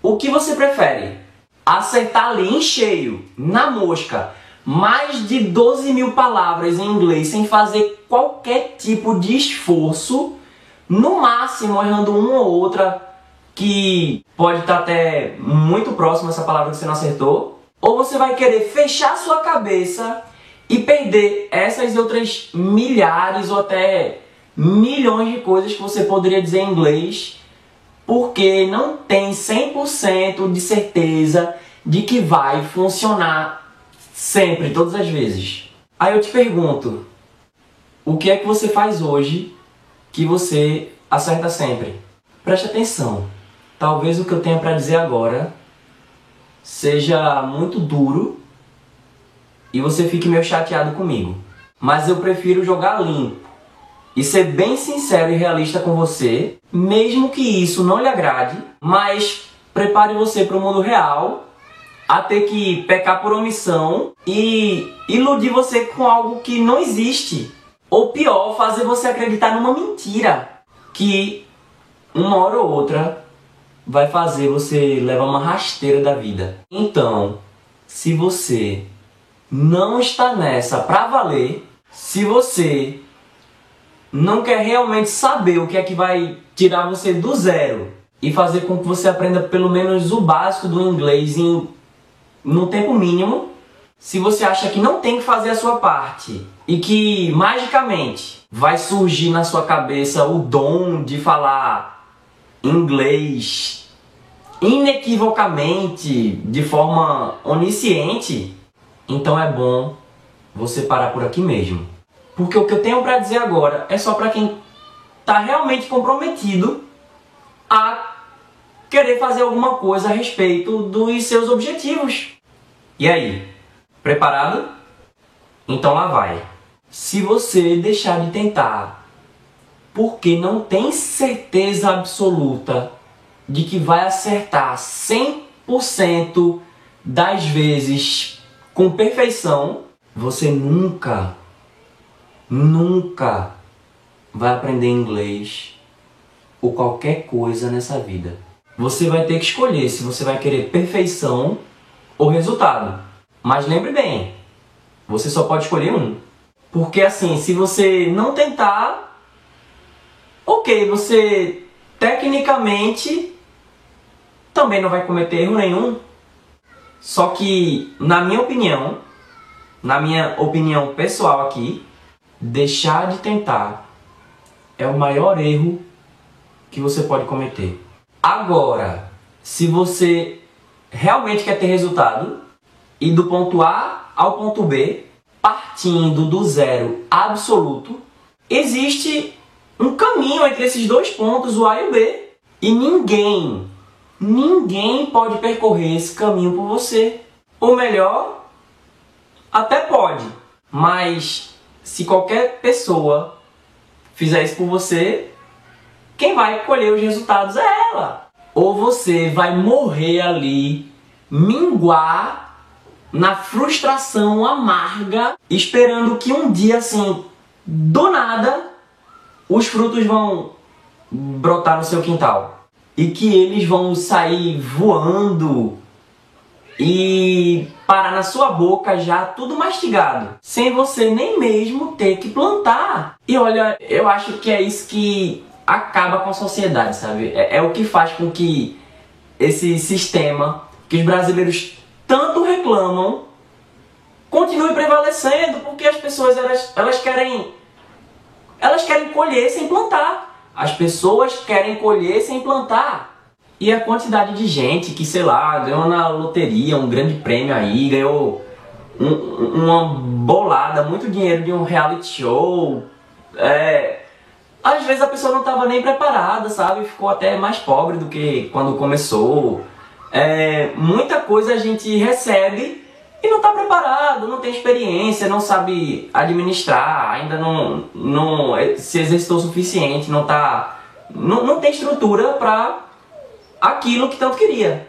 O que você prefere? Acertar ali em cheio, na mosca, mais de 12 mil palavras em inglês sem fazer qualquer tipo de esforço, no máximo errando uma ou outra que pode estar até muito próximo essa palavra que você não acertou, ou você vai querer fechar sua cabeça e perder essas outras milhares ou até milhões de coisas que você poderia dizer em inglês, porque não tem 100% de certeza de que vai funcionar sempre, todas as vezes. Aí eu te pergunto, o que é que você faz hoje que você acerta sempre? Preste atenção. Talvez o que eu tenha para dizer agora seja muito duro e você fique meio chateado comigo. Mas eu prefiro jogar limpo e ser bem sincero e realista com você, mesmo que isso não lhe agrade, mas prepare você para o mundo real a ter que pecar por omissão e iludir você com algo que não existe. Ou pior, fazer você acreditar numa mentira que uma hora ou outra vai fazer você levar uma rasteira da vida. Então, se você não está nessa pra valer, se você não quer realmente saber o que é que vai tirar você do zero e fazer com que você aprenda pelo menos o básico do inglês em no tempo mínimo, se você acha que não tem que fazer a sua parte e que magicamente vai surgir na sua cabeça o dom de falar inglês inequivocamente, de forma onisciente, então é bom você parar por aqui mesmo. Porque o que eu tenho para dizer agora é só para quem está realmente comprometido a querer fazer alguma coisa a respeito dos seus objetivos. E aí? Preparado? Então lá vai. Se você deixar de tentar porque não tem certeza absoluta de que vai acertar 100% das vezes com perfeição, você nunca, nunca vai aprender inglês ou qualquer coisa nessa vida. Você vai ter que escolher se você vai querer perfeição ou resultado. Mas lembre bem, você só pode escolher um. Porque assim, se você não tentar, ok, você tecnicamente também não vai cometer erro nenhum. Só que, na minha opinião, na minha opinião pessoal aqui, deixar de tentar é o maior erro que você pode cometer. Agora, se você realmente quer ter resultado e do ponto A ao ponto B, partindo do zero absoluto, existe um caminho entre esses dois pontos, o A e o B. E ninguém, ninguém pode percorrer esse caminho por você. Ou melhor, até pode, mas se qualquer pessoa fizer isso por você, quem vai colher os resultados é ela. Ou você vai morrer ali, minguar na frustração amarga, esperando que um dia assim, do nada, os frutos vão brotar no seu quintal. E que eles vão sair voando e parar na sua boca já tudo mastigado, sem você nem mesmo ter que plantar. E olha, eu acho que é isso que acaba com a sociedade, sabe? É, é o que faz com que esse sistema que os brasileiros tanto reclamam continue prevalecendo, porque as pessoas elas, elas querem elas querem colher sem plantar. As pessoas querem colher sem plantar. E a quantidade de gente que, sei lá, ganhou na loteria um grande prêmio aí, ganhou um, uma bolada, muito dinheiro de um reality show, é, às vezes a pessoa não estava nem preparada, sabe? Ficou até mais pobre do que quando começou. É, muita coisa a gente recebe e não está preparado, não tem experiência, não sabe administrar, ainda não, não se exercitou o suficiente, não, tá, não, não tem estrutura para aquilo que tanto queria.